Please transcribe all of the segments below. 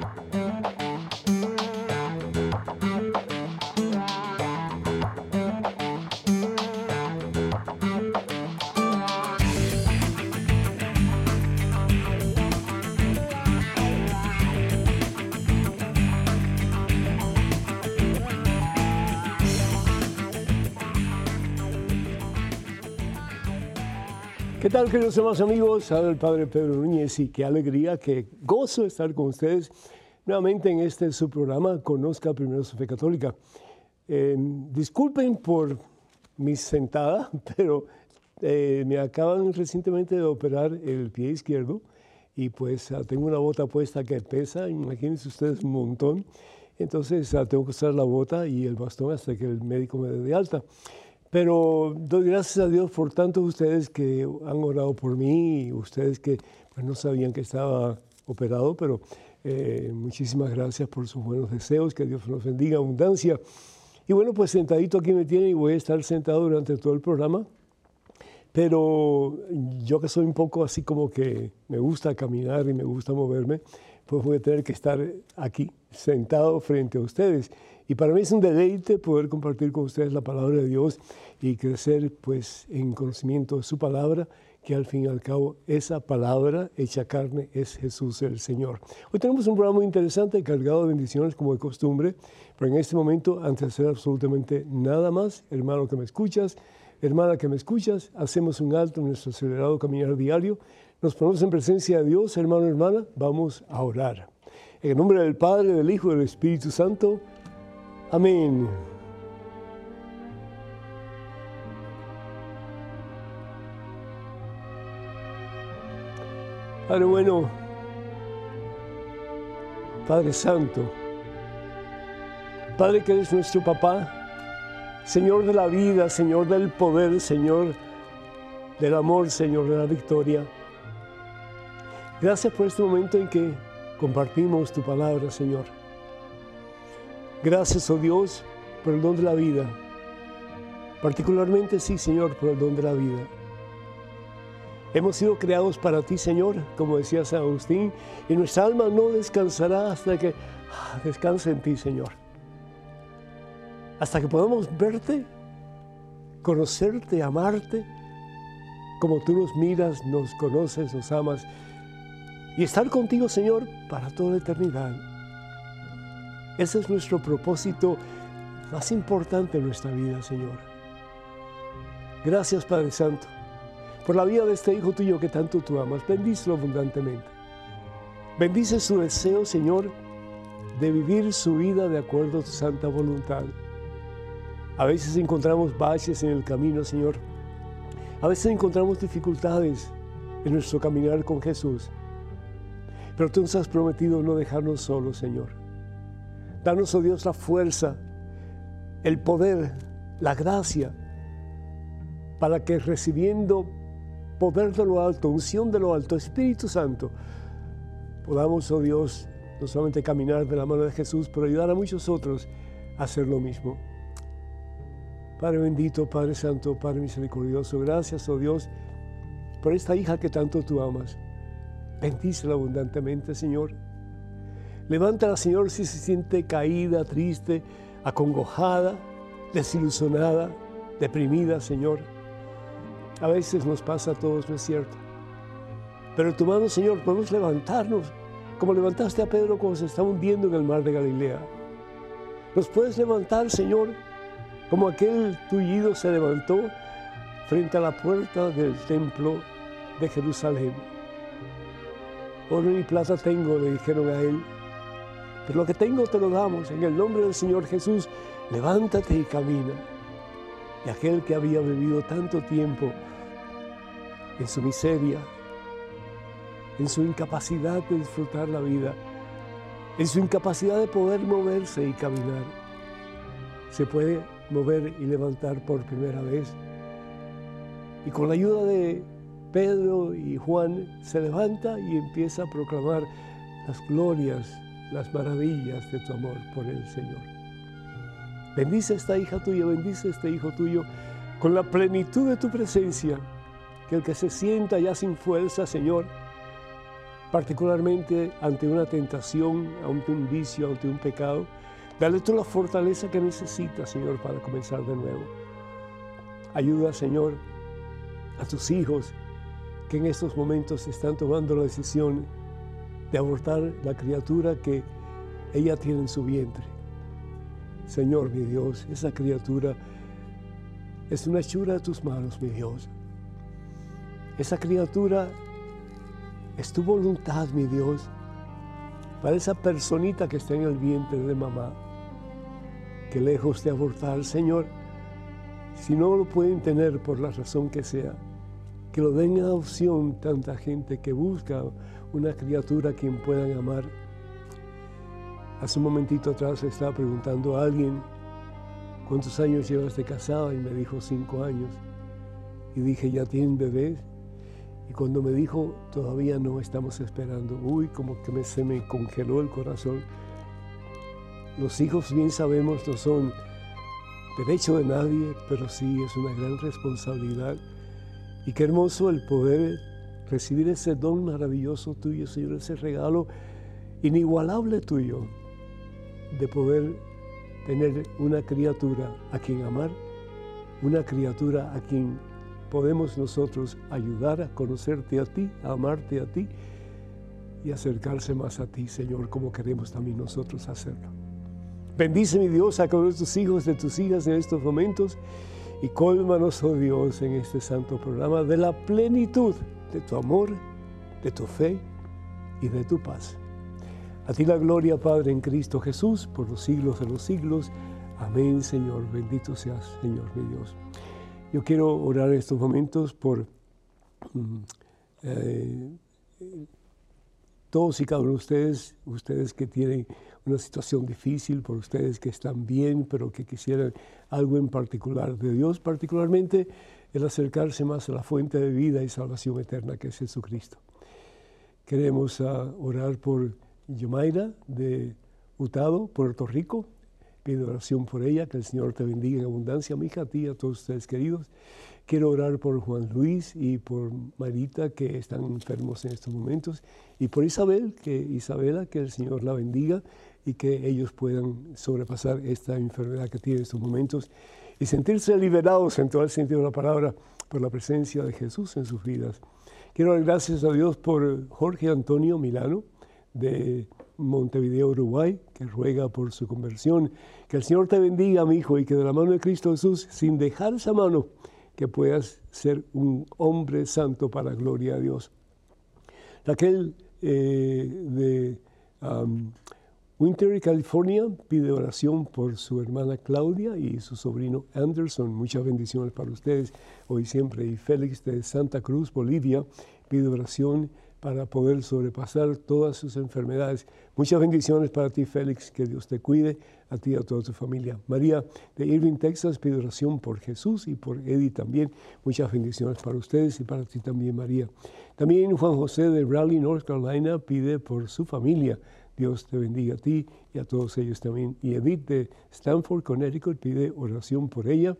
Thank you. ¿Qué tal, queridos hermanos amigos? Sabe el Padre Pedro Núñez y qué alegría, qué gozo estar con ustedes nuevamente en este su programa, Conozca Primero su Fe Católica. Eh, disculpen por mi sentada, pero eh, me acaban recientemente de operar el pie izquierdo y pues ah, tengo una bota puesta que pesa, imagínense ustedes un montón. Entonces ah, tengo que usar la bota y el bastón hasta que el médico me dé de alta. Pero doy gracias a Dios por tantos ustedes que han orado por mí, ustedes que pues, no sabían que estaba operado, pero eh, muchísimas gracias por sus buenos deseos, que Dios nos bendiga, abundancia. Y bueno, pues sentadito aquí me tienen y voy a estar sentado durante todo el programa. Pero yo que soy un poco así como que me gusta caminar y me gusta moverme, pues voy a tener que estar aquí, sentado frente a ustedes. Y para mí es un deleite poder compartir con ustedes la palabra de Dios y crecer pues en conocimiento de su palabra, que al fin y al cabo esa palabra hecha carne es Jesús el Señor. Hoy tenemos un programa muy interesante cargado de bendiciones como de costumbre, pero en este momento, antes de hacer absolutamente nada más, hermano que me escuchas, hermana que me escuchas, hacemos un alto en nuestro acelerado caminar diario, nos ponemos en presencia de Dios, hermano, hermana, vamos a orar. En el nombre del Padre, del Hijo y del Espíritu Santo, Amén. Padre bueno, Padre Santo, Padre que eres nuestro papá, Señor de la vida, Señor del poder, Señor del amor, Señor de la victoria. Gracias por este momento en que compartimos tu palabra, Señor. Gracias, oh Dios, por el don de la vida. Particularmente, sí, Señor, por el don de la vida. Hemos sido creados para ti, Señor, como decía San Agustín, y nuestra alma no descansará hasta que ah, descanse en ti, Señor. Hasta que podamos verte, conocerte, amarte, como tú nos miras, nos conoces, nos amas, y estar contigo, Señor, para toda la eternidad. Ese es nuestro propósito más importante en nuestra vida, Señor. Gracias, Padre Santo, por la vida de este Hijo tuyo que tanto tú amas. Bendícelo abundantemente. Bendice su deseo, Señor, de vivir su vida de acuerdo a tu santa voluntad. A veces encontramos baches en el camino, Señor. A veces encontramos dificultades en nuestro caminar con Jesús. Pero tú nos has prometido no dejarnos solos, Señor. Danos, oh Dios, la fuerza, el poder, la gracia, para que recibiendo poder de lo alto, unción de lo alto, Espíritu Santo, podamos, oh Dios, no solamente caminar de la mano de Jesús, pero ayudar a muchos otros a hacer lo mismo. Padre bendito, Padre Santo, Padre misericordioso, gracias, oh Dios, por esta hija que tanto tú amas. Bendícela abundantemente, Señor Levántala, Señor, si se siente caída, triste, acongojada, desilusionada, deprimida, Señor. A veces nos pasa a todos, ¿no es cierto? Pero tu mano, Señor, podemos levantarnos, como levantaste a Pedro cuando se estaba hundiendo en el mar de Galilea. Nos puedes levantar, Señor, como aquel tullido se levantó frente a la puerta del templo de Jerusalén. Oro y plata tengo, le dijeron a él, pero lo que tengo te lo damos. En el nombre del Señor Jesús, levántate y camina. Y aquel que había vivido tanto tiempo en su miseria, en su incapacidad de disfrutar la vida, en su incapacidad de poder moverse y caminar, se puede mover y levantar por primera vez. Y con la ayuda de Pedro y Juan se levanta y empieza a proclamar las glorias las maravillas de tu amor por el Señor. Bendice esta hija tuya, bendice este hijo tuyo con la plenitud de tu presencia, que el que se sienta ya sin fuerza, Señor, particularmente ante una tentación, ante un vicio, ante un pecado. Dale tú la fortaleza que necesitas, Señor, para comenzar de nuevo. Ayuda, Señor, a tus hijos que en estos momentos están tomando la decisión de abortar la criatura que ella tiene en su vientre. Señor, mi Dios, esa criatura es una hechura de tus manos, mi Dios. Esa criatura es tu voluntad, mi Dios, para esa personita que está en el vientre de mamá, que lejos de abortar, Señor, si no lo pueden tener por la razón que sea, que lo den en adopción tanta gente que busca una criatura a quien puedan amar. Hace un momentito atrás estaba preguntando a alguien ¿cuántos años llevas de casada? Y me dijo cinco años. Y dije, ¿ya tienen bebés? Y cuando me dijo, todavía no estamos esperando, uy, como que me, se me congeló el corazón. Los hijos, bien sabemos, no son derecho de nadie, pero sí es una gran responsabilidad. Y qué hermoso el poder recibir ese don maravilloso tuyo, Señor, ese regalo inigualable tuyo de poder tener una criatura a quien amar, una criatura a quien podemos nosotros ayudar a conocerte a ti, a amarte a ti y acercarse más a ti, Señor, como queremos también nosotros hacerlo. Bendice, mi Dios, a cada de tus hijos, de tus hijas en estos momentos y colmanos, oh Dios, en este santo programa de la plenitud de tu amor, de tu fe y de tu paz. A ti la gloria, Padre, en Cristo Jesús, por los siglos de los siglos. Amén, Señor. Bendito seas, Señor mi Dios. Yo quiero orar en estos momentos por mm, eh, todos y cada uno de ustedes, ustedes que tienen una situación difícil, por ustedes que están bien, pero que quisieran algo en particular de Dios, particularmente el acercarse más a la fuente de vida y salvación eterna que es Jesucristo. Queremos ah, orar por Yomaira de Utado, Puerto Rico. Pido oración por ella, que el Señor te bendiga en abundancia, mi hija, a ti, a todos ustedes queridos. Quiero orar por Juan Luis y por Marita, que están enfermos en estos momentos, y por Isabel, que Isabela, que el Señor la bendiga y que ellos puedan sobrepasar esta enfermedad que tiene en estos momentos y sentirse liberados en todo el sentido de la palabra por la presencia de Jesús en sus vidas. Quiero dar gracias a Dios por Jorge Antonio Milano, de Montevideo, Uruguay, que ruega por su conversión. Que el Señor te bendiga, mi hijo, y que de la mano de Cristo Jesús, sin dejar esa mano, que puedas ser un hombre santo para la gloria a Dios. Raquel eh, de Winter, California, pide oración por su hermana Claudia y su sobrino Anderson. Muchas bendiciones para ustedes hoy siempre. Y Félix de Santa Cruz, Bolivia, pide oración para poder sobrepasar todas sus enfermedades. Muchas bendiciones para ti, Félix, que Dios te cuide, a ti y a toda tu familia. María de Irving, Texas, pide oración por Jesús y por Eddie también. Muchas bendiciones para ustedes y para ti también, María. También Juan José de Raleigh, North Carolina, pide por su familia. Dios te bendiga a ti y a todos ellos también. Y Edith de Stanford, Connecticut, pide oración por ella,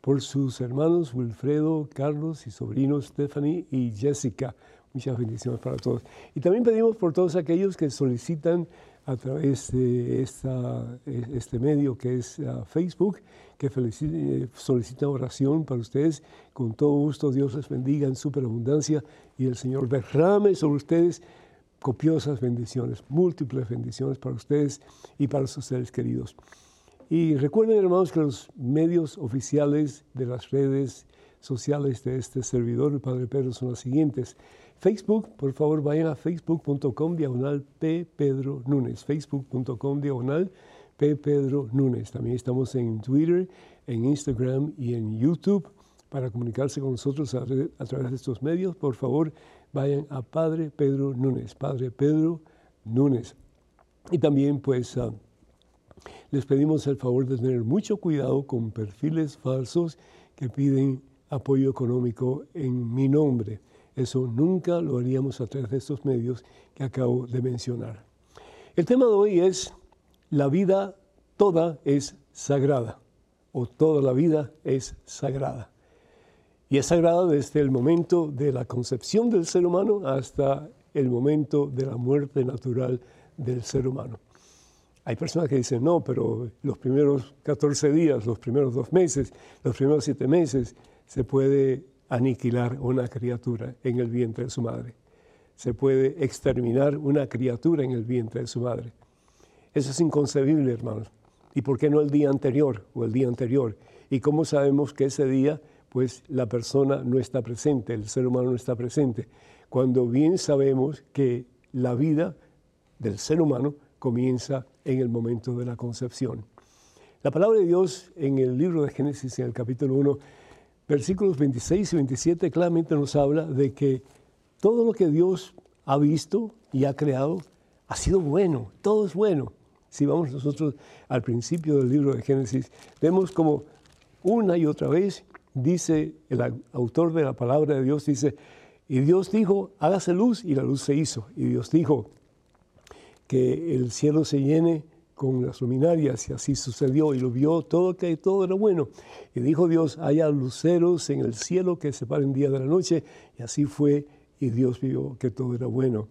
por sus hermanos Wilfredo, Carlos y sobrinos Stephanie y Jessica. Muchas bendiciones para todos. Y también pedimos por todos aquellos que solicitan a través de esta, este medio que es uh, Facebook, que eh, solicitan oración para ustedes. Con todo gusto, Dios les bendiga en superabundancia y el Señor derrame sobre ustedes copiosas bendiciones, múltiples bendiciones para ustedes y para sus seres queridos. Y recuerden, hermanos, que los medios oficiales de las redes sociales de este servidor, el Padre Pedro, son los siguientes. Facebook, por favor vayan a facebook.com diagonal P. Pedro Núñez, facebook.com diagonal P. Pedro Núñez. También estamos en Twitter, en Instagram y en YouTube. Para comunicarse con nosotros a, través de estos medios, por favor vayan a Padre Pedro Núñez, Padre Pedro Núñez. Y también pues ah, les pedimos el favor de tener mucho cuidado con perfiles falsos que piden apoyo económico en mi nombre. Eso nunca lo haríamos a través de estos medios que acabo de mencionar. El tema de hoy es la vida toda es sagrada o toda la vida es sagrada. Y es sagrada desde el momento de la concepción del ser humano hasta el momento de la muerte natural del ser humano. Hay personas que dicen, no, pero los primeros 14 días, los primeros dos meses, los primeros siete meses, se puede aniquilar una criatura en el vientre de su madre. Se puede exterminar una criatura en el vientre de su madre. Eso es inconcebible, hermanos. ¿Y por qué no el día anterior o el día anterior? ¿Y cómo sabemos que ese día, pues la persona no está presente, el ser humano no está presente? Cuando bien sabemos que la vida del ser humano comienza en el momento de la concepción. La palabra de Dios en el libro de Génesis, en el capítulo 1, versículos 26 y 27, claramente nos habla de que todo lo que Dios ha visto y ha creado ha sido bueno, todo es bueno. Si vamos nosotros al principio del libro de Génesis, vemos como una y otra vez dice el autor de la palabra de Dios, dice, y Dios dijo, hágase luz, y la luz se hizo. Y Dios dijo, que el cielo se llene con las luminarias y así sucedió y lo vio todo que todo era bueno. Y dijo Dios, haya luceros en el cielo que separen día de la noche y así fue y Dios vio que todo era bueno.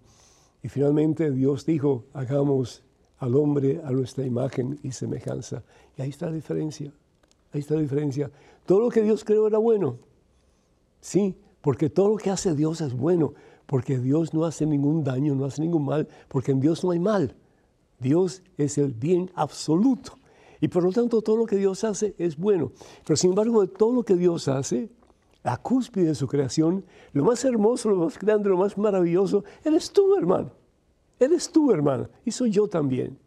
Y finalmente Dios dijo, hagamos al hombre a nuestra imagen y semejanza. Y ahí está la diferencia, ahí está la diferencia. Todo lo que Dios creó era bueno, sí, porque todo lo que hace Dios es bueno porque Dios no hace ningún daño, no hace ningún mal, porque en Dios no hay mal. Dios es el bien absoluto. Y por lo tanto todo lo que Dios hace es bueno. Pero sin embargo, de todo lo que Dios hace, la cúspide de su creación, lo más hermoso, lo más grande, lo más maravilloso, eres tú, hermano. Eres tú, hermano. Y soy yo también.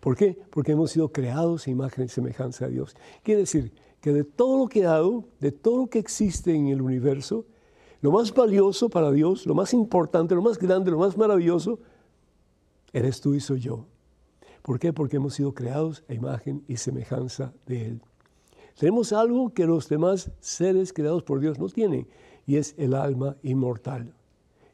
¿Por qué? Porque hemos sido creados a imagen y semejanza de Dios. Quiere decir que de todo lo dado, de todo lo que existe en el universo, lo más valioso para Dios, lo más importante, lo más grande, lo más maravilloso, eres tú y soy yo. ¿Por qué? Porque hemos sido creados a imagen y semejanza de Él. Tenemos algo que los demás seres creados por Dios no tienen, y es el alma inmortal.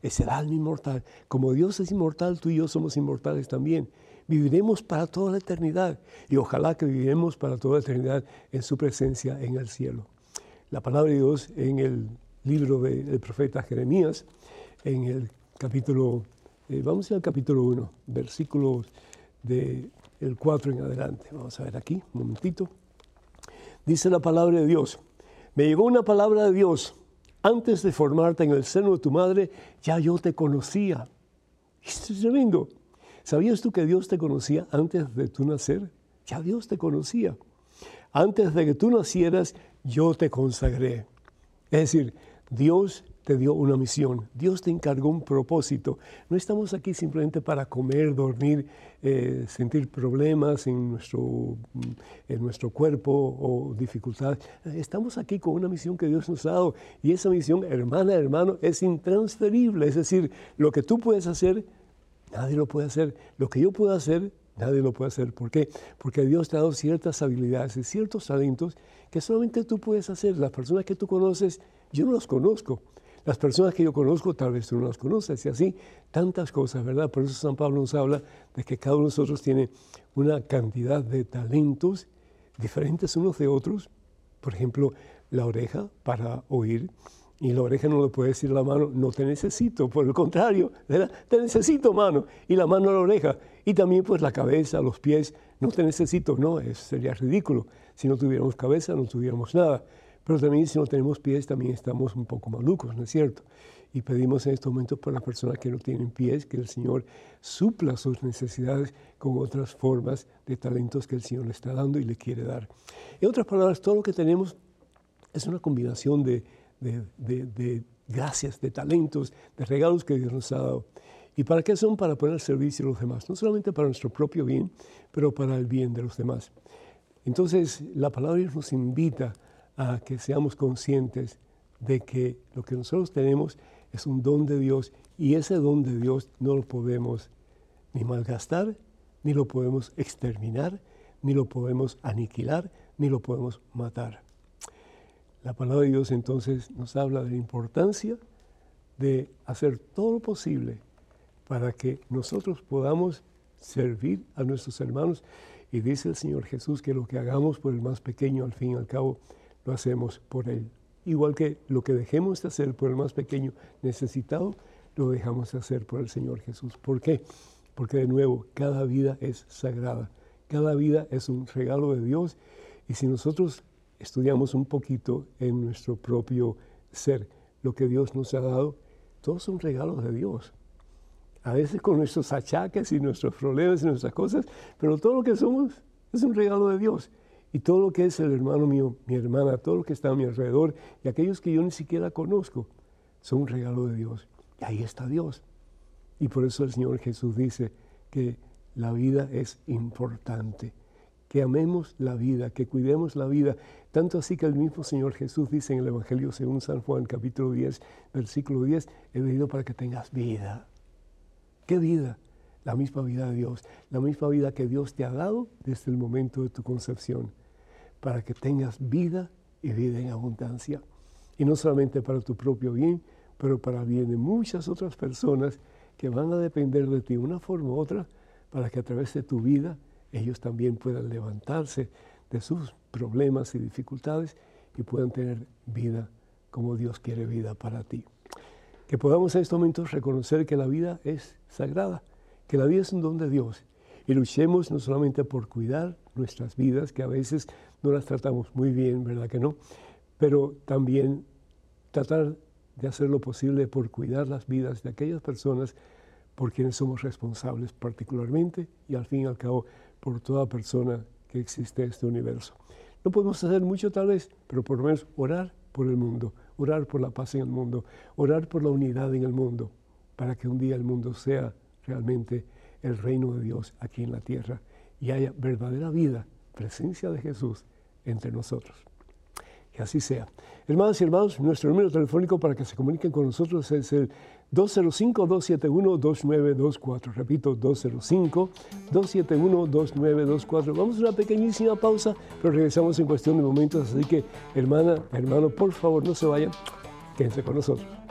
Es el alma inmortal. Como Dios es inmortal, tú y yo somos inmortales también. Viviremos para toda la eternidad y ojalá que viviremos para toda la eternidad en su presencia en el cielo. La palabra de Dios en el libro del profeta Jeremías, en el capítulo, eh, vamos al capítulo 1, versículos del 4 en adelante. Vamos a ver aquí, un momentito. Dice la palabra de Dios, me llegó una palabra de Dios, antes de formarte en el seno de tu madre, ya yo te conocía. Esto es tremendo. ¿Sabías tú que Dios te conocía antes de tu nacer? Ya Dios te conocía. Antes de que tú nacieras, yo te consagré. Es decir, Dios te dio una misión, Dios te encargó un propósito. No estamos aquí simplemente para comer, dormir, eh, sentir problemas en nuestro, en nuestro cuerpo o dificultades. Estamos aquí con una misión que Dios nos ha dado y esa misión, hermana, hermano, es intransferible. Es decir, lo que tú puedes hacer, nadie lo puede hacer. Lo que yo puedo hacer, nadie lo puede hacer. ¿Por qué? Porque Dios te ha dado ciertas habilidades y ciertos talentos que solamente tú puedes hacer. Las personas que tú conoces, yo no los conozco. Las personas que yo conozco, tal vez tú no las conoces, y así tantas cosas, ¿verdad? Por eso San Pablo nos habla de que cada uno de nosotros tiene una cantidad de talentos diferentes unos de otros. Por ejemplo, la oreja para oír, y la oreja no le puede decir a la mano, no te necesito, por el contrario, te necesito mano, y la mano a la oreja. Y también pues la cabeza, los pies, no te necesito, no, eso sería ridículo. Si no tuviéramos cabeza, no tuviéramos nada. Pero también si no tenemos pies, también estamos un poco malucos, ¿no es cierto? Y pedimos en estos momentos para las personas que no tienen pies, que el Señor supla sus necesidades con otras formas de talentos que el Señor le está dando y le quiere dar. En otras palabras, todo lo que tenemos es una combinación de, de, gracias, de talentos, de regalos que Dios nos ha dado. ¿Y para qué son? Para poner al servicio a los demás, no solamente para nuestro propio bien, pero para el bien de los demás. Entonces, la palabra de Dios nos invita a que seamos conscientes de que lo que nosotros tenemos es un don de Dios y ese don de Dios no lo podemos ni malgastar, ni lo podemos exterminar, ni lo podemos aniquilar, ni lo podemos matar. La palabra de Dios entonces nos habla de la importancia de hacer todo lo posible para que nosotros podamos servir a nuestros hermanos. Y dice el Señor Jesús que lo que hagamos por el más pequeño, al fin y al cabo, lo hacemos por Él. Igual que lo que dejemos de hacer por el más pequeño necesitado, lo dejamos de hacer por el Señor Jesús. ¿Por qué? Porque de nuevo, cada vida es sagrada, cada vida es un regalo de Dios y si nosotros estudiamos un poquito en nuestro propio ser lo que Dios nos ha dado, todos son regalos de Dios. A veces con nuestros achaques y nuestros problemas y nuestras cosas, pero todo lo que somos es un regalo de Dios. Y todo lo que es el hermano mío, mi hermana, todo lo que está a mi alrededor y aquellos que yo ni siquiera conozco, son un regalo de Dios. Y ahí está Dios. Y por eso el Señor Jesús dice que la vida es importante, que amemos la vida, que cuidemos la vida. Tanto así que el mismo Señor Jesús dice en el Evangelio según San Juan capítulo 10, versículo 10, he venido para que tengas vida. ¿Qué vida? La misma vida de Dios, la misma vida que Dios te ha dado desde el momento de tu concepción para que tengas vida y vida en abundancia. Y no solamente para tu propio bien, pero para bien de muchas otras personas que van a depender de ti de una forma u otra, para que a través de tu vida ellos también puedan levantarse de sus problemas y dificultades y puedan tener vida como Dios quiere vida para ti. Que podamos en estos momentos reconocer que la vida es sagrada, que la vida es un don de Dios y luchemos no solamente por cuidar nuestras vidas, que a veces no las tratamos muy bien, ¿verdad que no? Pero también tratar de hacer lo posible por cuidar las vidas de aquellas personas por quienes somos responsables particularmente y al fin y al cabo por toda persona que existe en este universo. No podemos hacer mucho tal vez, pero por lo menos orar por el mundo, orar por la paz en el mundo, orar por la unidad en el mundo, para que un día el mundo sea realmente el reino de Dios aquí en la tierra y haya verdadera vida, presencia de Jesús entre nosotros. Que así sea. Hermanos y hermanos, nuestro número telefónico para que se comuniquen con nosotros es el 205-271-2924. Repito, 205-271-2924. Vamos a una pequeñísima pausa, pero regresamos en cuestión de momentos. Así que, hermana, hermano, por favor, no se vayan. Quédense con nosotros.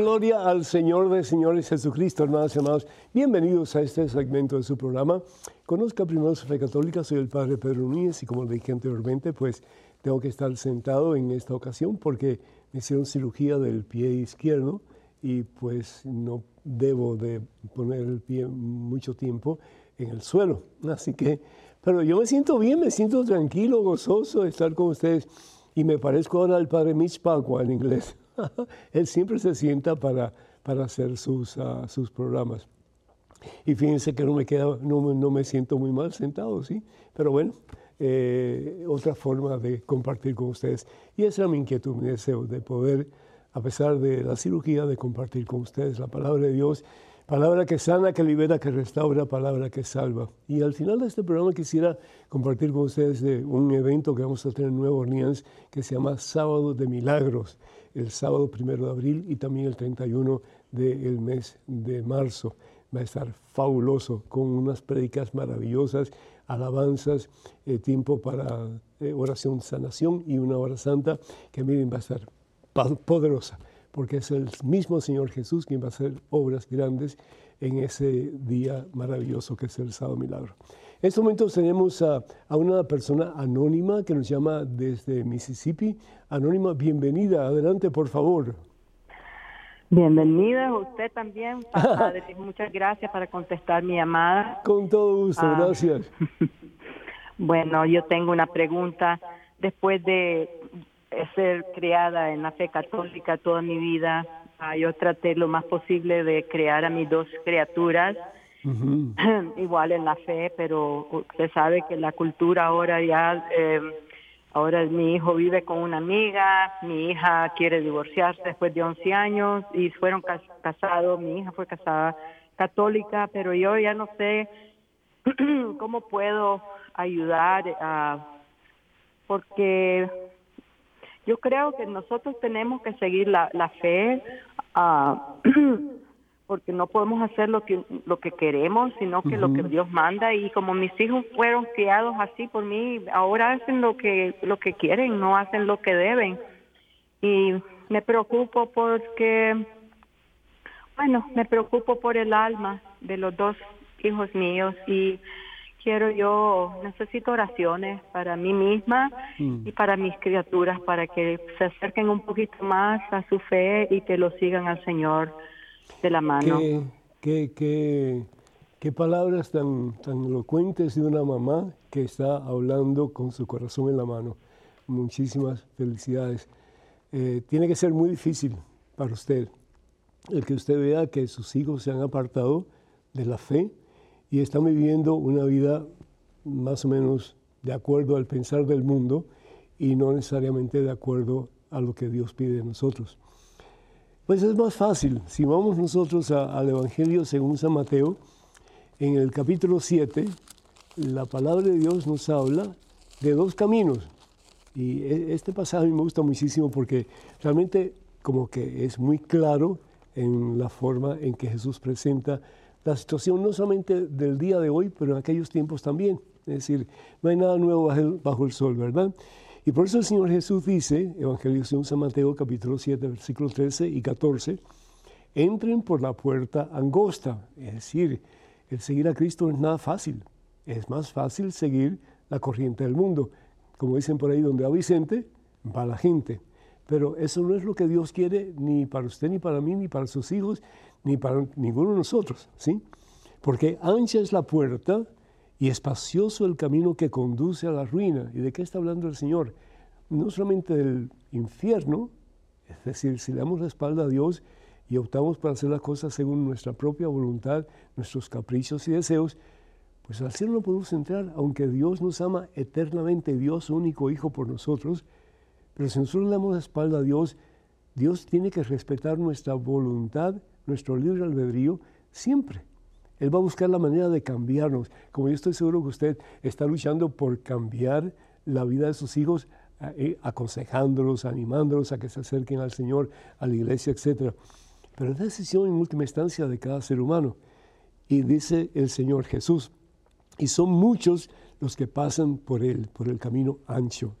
Gloria al Señor de Señores Jesucristo, hermanos y hermanos. Bienvenidos a este segmento de su programa. Conozca primero su fe católica, soy el Padre Pedro Núñez y como le dije anteriormente, pues tengo que estar sentado en esta ocasión porque me hicieron cirugía del pie izquierdo y pues no debo de poner el pie mucho tiempo en el suelo. Así que, pero yo me siento bien, me siento tranquilo, gozoso de estar con ustedes y me parezco ahora al Padre Mitch Pacua en inglés. él siempre se sienta para, para hacer sus, ah, sus programas. Y fíjense que no me, queda, no, no, me siento muy mal sentado, ¿sí? Pero bueno, eh, otra forma de compartir con ustedes. Y esa era mi inquietud, mi deseo, de poder, a pesar de la cirugía, de compartir con ustedes la palabra de Dios, palabra que sana, que libera, que restaura, palabra que salva. Y al final de este programa quisiera compartir con ustedes de un evento que vamos a tener en Nueva Orleans que se llama Sábado de Milagros el sábado primero de abril y también el 31 del mes de marzo. Va a estar fabuloso con unas prédicas maravillosas, alabanzas, eh, tiempo para eh, oración, sanación y una hora santa que miren va a estar poderosa porque es el mismo Señor Jesús quien va a hacer obras grandes en ese día maravilloso que es el sábado milagro. En estos momentos tenemos a, una persona anónima que nos llama desde Mississippi. Anónima, bienvenida. Adelante, por favor. Bienvenida, usted también. Muchas gracias para contestar mi llamada. Con todo gusto, ah. gracias. bueno, yo tengo una pregunta. Después de ser criada en la fe católica toda mi vida, ah, yo traté lo más posible de crear a mis dos criaturas igual en la fe, pero usted sabe que la cultura ahora ya, eh, ahora mi hijo vive con una amiga, mi hija quiere divorciarse después de 11 años y fueron casados, mi hija fue casada católica, pero yo ya no sé cómo puedo ayudar a, porque yo creo que nosotros tenemos que seguir la, la fe. Uh, porque no podemos hacer lo que lo que queremos, sino que lo que Dios manda y como mis hijos fueron criados así por mí, ahora hacen lo que lo que quieren, no hacen lo que deben. Y me preocupo porque bueno, me preocupo por el alma de los dos hijos míos y quiero yo, necesito oraciones para mí misma mm. y para mis criaturas, para que se acerquen un poquito más a su fe y que lo sigan al Señor de la mano. Qué, qué, qué, palabras tan, tan elocuentes de una mamá que está hablando con su corazón en la mano. Muchísimas felicidades. Eh, tiene que ser muy difícil para usted el que usted vea que sus hijos se han apartado de la fe y están viviendo una vida más o menos de acuerdo al pensar del mundo y no necesariamente de acuerdo a lo que Dios pide de nosotros. Pues es más fácil, si vamos nosotros al Evangelio según San Mateo, en el capítulo 7, la palabra de Dios nos habla de dos caminos. Y e, este pasaje me gusta muchísimo porque realmente como que es muy claro en la forma en que Jesús presenta la situación no solamente del día de hoy, pero en aquellos tiempos también. Es decir, no hay nada nuevo bajo el, sol, ¿verdad? Y por eso el Señor Jesús dice, Evangelio según San Mateo capítulo 7, versículos 13 y 14, entren por la puerta angosta. Es decir, el seguir a Cristo no es nada fácil. Es más fácil seguir la corriente del mundo. Como dicen por ahí, donde va Vicente, va la gente. Pero eso no es lo que Dios quiere ni para usted, ni para mí, ni para sus hijos, ni para ninguno de nosotros, ¿sí? Porque ancha es la puerta y espacioso el camino que conduce a la ruina. ¿Y de qué está hablando el Señor? No solamente del infierno, es decir, si le damos la espalda a Dios y optamos para hacer las cosas según nuestra propia voluntad, nuestros caprichos y deseos, pues al cielo no podemos entrar, aunque Dios nos ama eternamente, Dios único Hijo por nosotros, pero si nosotros le damos la espalda a Dios, Dios tiene que respetar nuestra voluntad nuestro libre albedrío siempre. Él va a buscar la manera de cambiarnos. Como yo estoy seguro que usted está luchando por cambiar la vida de sus hijos, eh, aconsejándolos, animándolos a que se acerquen al Señor, a la iglesia, etc. Pero es decisión en última instancia de cada ser humano. Y dice el Señor Jesús, y son muchos los que pasan por él, por el camino ancho.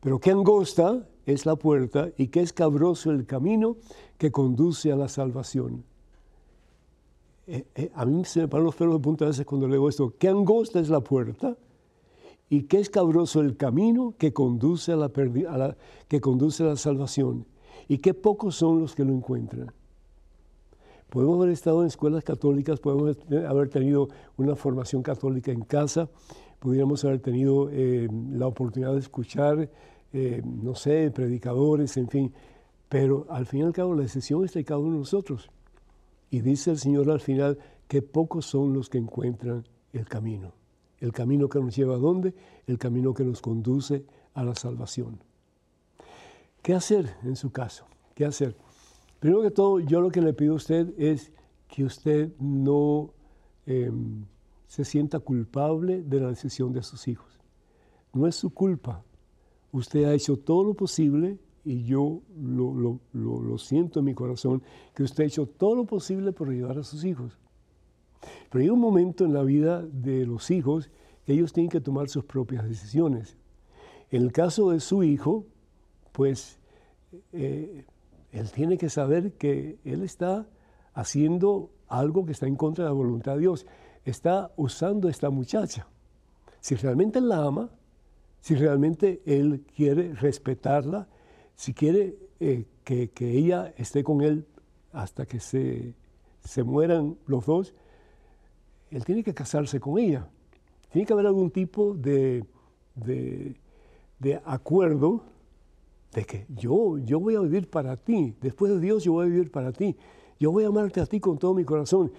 Pero qué angosta es la puerta y qué escabroso el camino que conduce a la salvación. Eh, eh, a mí se me paran los pelos de punta a veces cuando leo esto. Qué angosta es la puerta y qué escabroso el camino que conduce a la, que conduce a la salvación y qué pocos son los que lo encuentran. Podemos haber estado en escuelas católicas, podemos haber tenido una formación católica en casa, pudiéramos haber tenido eh, la oportunidad de escuchar eh, no sé, predicadores, en fin. Pero al fin y al cabo la decisión está de cada uno de nosotros. Y dice el Señor al final que pocos son los que encuentran el camino. El camino que nos lleva a dónde? El camino que nos conduce a la salvación. ¿Qué hacer en su caso? ¿Qué hacer? Primero que todo, yo lo que le pido a usted es que usted no em, se sienta culpable de la decisión de sus hijos. No es su culpa, usted ha hecho todo lo posible y yo lo, siento en mi corazón, que usted ha hecho todo lo posible por ayudar a sus hijos. Pero hay un momento en la vida de los hijos que ellos tienen que tomar sus propias decisiones. En el caso de su hijo, pues eh, él tiene que saber que él está haciendo algo que está en contra de la voluntad de Dios. Está usando a esta muchacha. Si realmente la ama, si realmente él quiere respetarla, si quiere eh, que, ella esté con él hasta que se, mueran los dos, él tiene que casarse con ella. Tiene que haber algún tipo de, de, acuerdo de que yo, yo voy a vivir para ti, después de Dios yo voy a vivir para ti, yo voy a amarte a ti con todo mi corazón.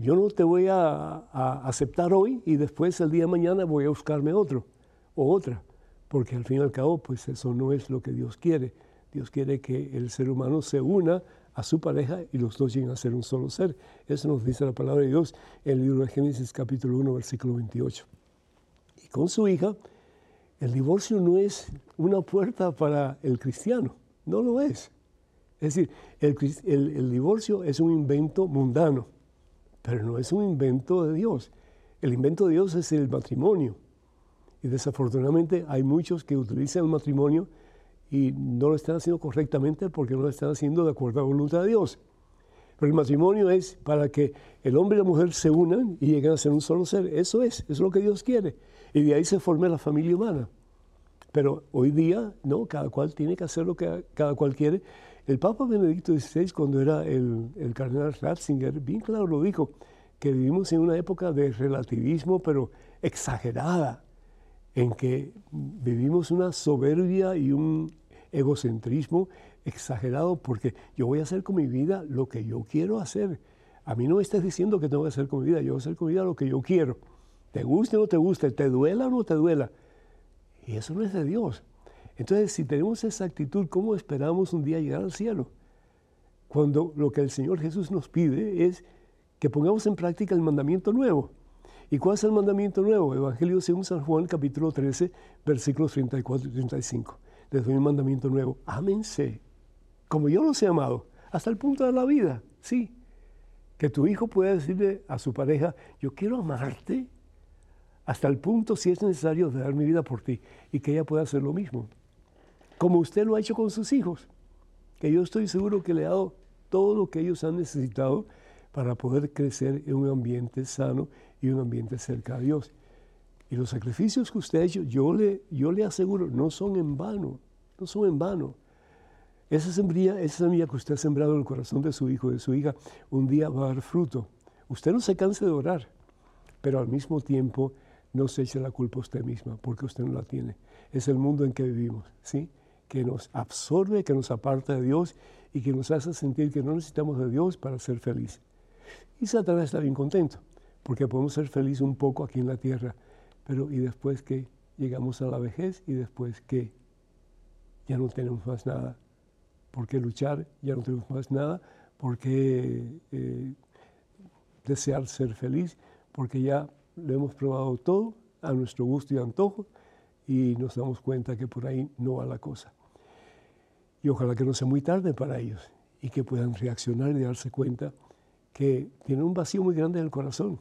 Yo no te voy a, a aceptar hoy y después el día de mañana voy a buscarme otro o otra, porque al fin y al cabo, pues eso no es lo que Dios quiere. Dios quiere que el ser humano se una a su pareja y los dos lleguen a ser un solo ser. Eso nos dice la palabra de Dios en el libro de Génesis capítulo 1, versículo 28. Y con su hija, el divorcio no es una puerta para el cristiano, no lo es. Es decir, el, divorcio es un invento mundano, pero no es un invento de Dios. El invento de Dios es el matrimonio. Y desafortunadamente hay muchos que utilizan el matrimonio y no lo están haciendo correctamente porque no lo están haciendo de acuerdo a la voluntad de Dios. Pero el matrimonio es para que el hombre y la mujer se unan y lleguen a ser un solo ser. Eso es, eso es lo que Dios quiere. Y de ahí se forme la familia humana. Pero hoy día, no, cada cual tiene que hacer lo que cada cual quiere. El Papa Benedicto XVI, cuando era el, el cardenal Ratzinger, bien claro lo dijo, que vivimos en una época de relativismo, pero exagerada, en que vivimos una soberbia y un egocentrismo exagerado porque yo voy a hacer con mi vida lo que yo quiero hacer. A mí no me estés diciendo que tengo que hacer con mi vida, yo voy a hacer con mi vida lo que yo quiero. Te guste o no te guste, te duela o no te duela. Y eso no es de Dios. Entonces, si tenemos esa actitud, ¿cómo esperamos un día llegar al cielo? Cuando lo que el Señor Jesús nos pide es que pongamos en práctica el mandamiento nuevo. ¿Y cuál es el mandamiento nuevo? Evangelio según San Juan, capítulo 13, versículos 34 y 35. Les doy un mandamiento nuevo. Ámense como yo los he amado, hasta el punto de la vida, sí. Que tu hijo pueda decirle a su pareja, yo quiero amarte, hasta el punto, si es necesario, de dar mi vida por ti, y que ella pueda hacer lo mismo. Como usted lo ha hecho con sus hijos, que yo estoy seguro que le ha dado todo lo que ellos han necesitado para poder crecer en un ambiente sano y un ambiente cerca de Dios. Y los sacrificios que usted ha hecho, yo le, yo le aseguro, no son en vano, no son en vano. Esa semilla, esa semilla que usted ha sembrado en el corazón de su hijo, de su hija, un día va a dar fruto. Usted no se canse de orar, pero al mismo tiempo no se eche la culpa a usted misma, porque usted no la tiene. Es el mundo en que vivimos, ¿sí? Que nos absorbe, que nos aparta de Dios y que nos hace sentir que no necesitamos de Dios para ser feliz. Y Satanás está bien contento, porque podemos ser felices un poco aquí en la tierra, pero ¿y después que Llegamos a la vejez y después que Ya no tenemos más nada por qué luchar, ya no tenemos más nada, por qué eh, desear ser feliz, porque ya lo hemos probado todo a nuestro gusto y antojo y nos damos cuenta que por ahí no va la cosa. Y ojalá que no sea muy tarde para ellos y que puedan reaccionar y darse cuenta que tienen un vacío muy grande en el corazón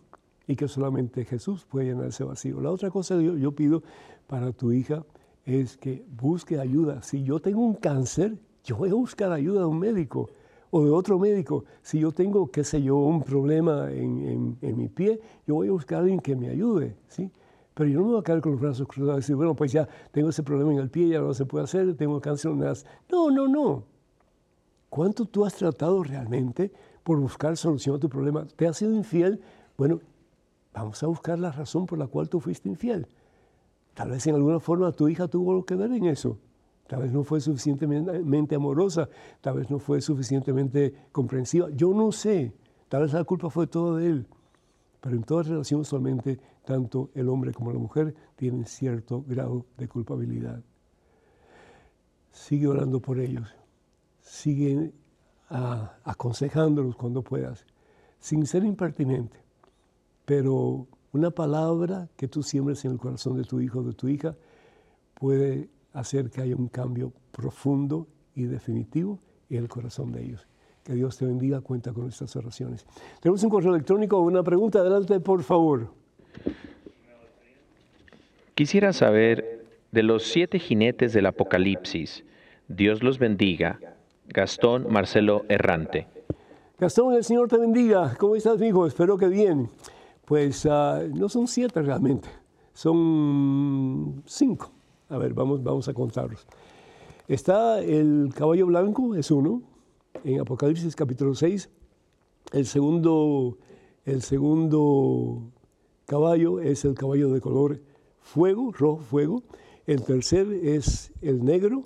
y que solamente Jesús puede llenar ese vacío. La otra cosa que yo, yo pido para tu hija es que busque ayuda. Si yo tengo un cáncer, yo voy a buscar ayuda de un médico o de otro médico. Si yo tengo, qué sé yo, un problema en, mi pie, yo voy a buscar a alguien que me ayude, ¿sí? Pero yo no me voy a quedar con los brazos cruzados y decir, bueno, pues ya tengo ese problema en el pie, ya no se puede hacer, tengo cáncer, nada. No, no, no. ¿Cuánto tú has tratado realmente por buscar solución a tu problema? ¿Te has sido infiel? Bueno, vamos a buscar la razón por la cual tú fuiste infiel. Tal vez en alguna forma tu hija tuvo que ver en eso. Tal vez no fue suficientemente amorosa, tal vez no fue suficientemente comprensiva. Yo no sé, tal vez la culpa fue todo de él. Pero en toda relación usualmente tanto el hombre como la mujer tienen cierto grado de culpabilidad. Sigue orando por ellos, sigue ah, aconsejándolos cuando puedas, sin ser impertinente, pero una palabra que tú siembres en el corazón de tu hijo o de tu hija puede hacer que haya un cambio profundo y definitivo en el corazón de ellos. Que Dios te bendiga, cuenta con estas oraciones. Tenemos un correo electrónico, una pregunta, adelante por favor. Quisiera saber de los siete jinetes del Apocalipsis. Dios los bendiga. Gastón Marcelo Errante. Gastón, el Señor te bendiga. ¿Cómo estás, hijo? Espero que bien. Pues ah, no son siete realmente, son cinco. A ver, vamos, vamos a contarlos. Está el caballo blanco, es uno, en Apocalipsis capítulo 6. El segundo, el segundo caballo es el caballo de color fuego, rojo fuego. El tercer es el negro.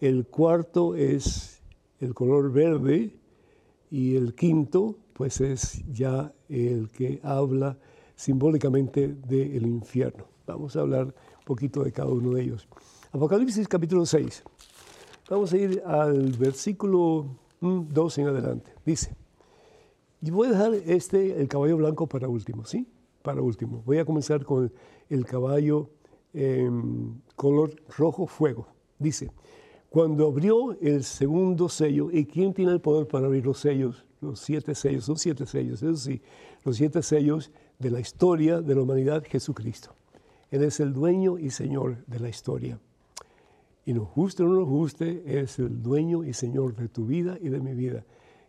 El cuarto es el color verde. Y el quinto, pues es ya el que habla simbólicamente del infierno. Vamos a hablar poquito de cada uno de ellos. Apocalipsis capítulo 6. Vamos a ir al versículo 2 en adelante. Dice, y voy a dejar este, el caballo blanco para último, ¿sí? Para último. Voy a comenzar con el caballo color rojo fuego. Dice, Cuando abrió el segundo sello, ¿y quién tiene el poder para abrir los sellos? Los siete sellos, son siete sellos, eso sí, los siete sellos de la historia de la humanidad, Jesucristo. Él es el dueño y señor de la historia. Y nos guste o no nos guste, es el dueño y señor de tu vida y de mi vida.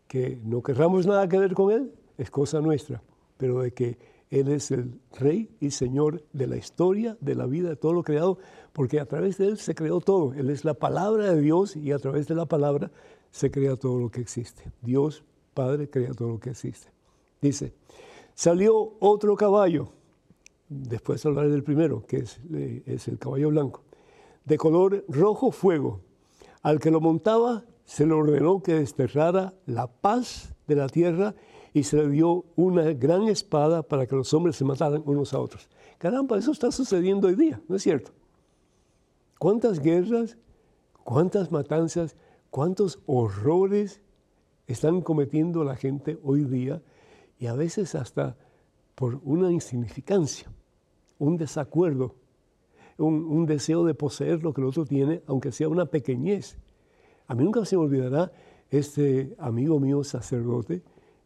Que no querramos nada que ver con Él, es cosa nuestra, pero de que Él es el rey y señor de la historia, de la vida, de todo lo creado, porque a través de Él se creó todo. Él es la palabra de Dios y a través de la palabra se crea todo lo que existe. Dios Padre crea todo lo que existe. Dice, salió otro caballo, después hablaré del primero, que es, eh, es el caballo blanco de color rojo fuego. Al que lo montaba se le ordenó que desterrara la paz de la tierra y se le dio una gran espada para que los hombres se mataran unos a otros. Caramba, eso está sucediendo hoy día, ¿no es cierto? ¿Cuántas guerras, cuántas matanzas, cuántos horrores están cometiendo la gente hoy día y a veces hasta por una insignificancia, un desacuerdo un, deseo de poseer lo que el otro tiene, aunque sea una pequeñez. A mí nunca se me olvidará este amigo mío sacerdote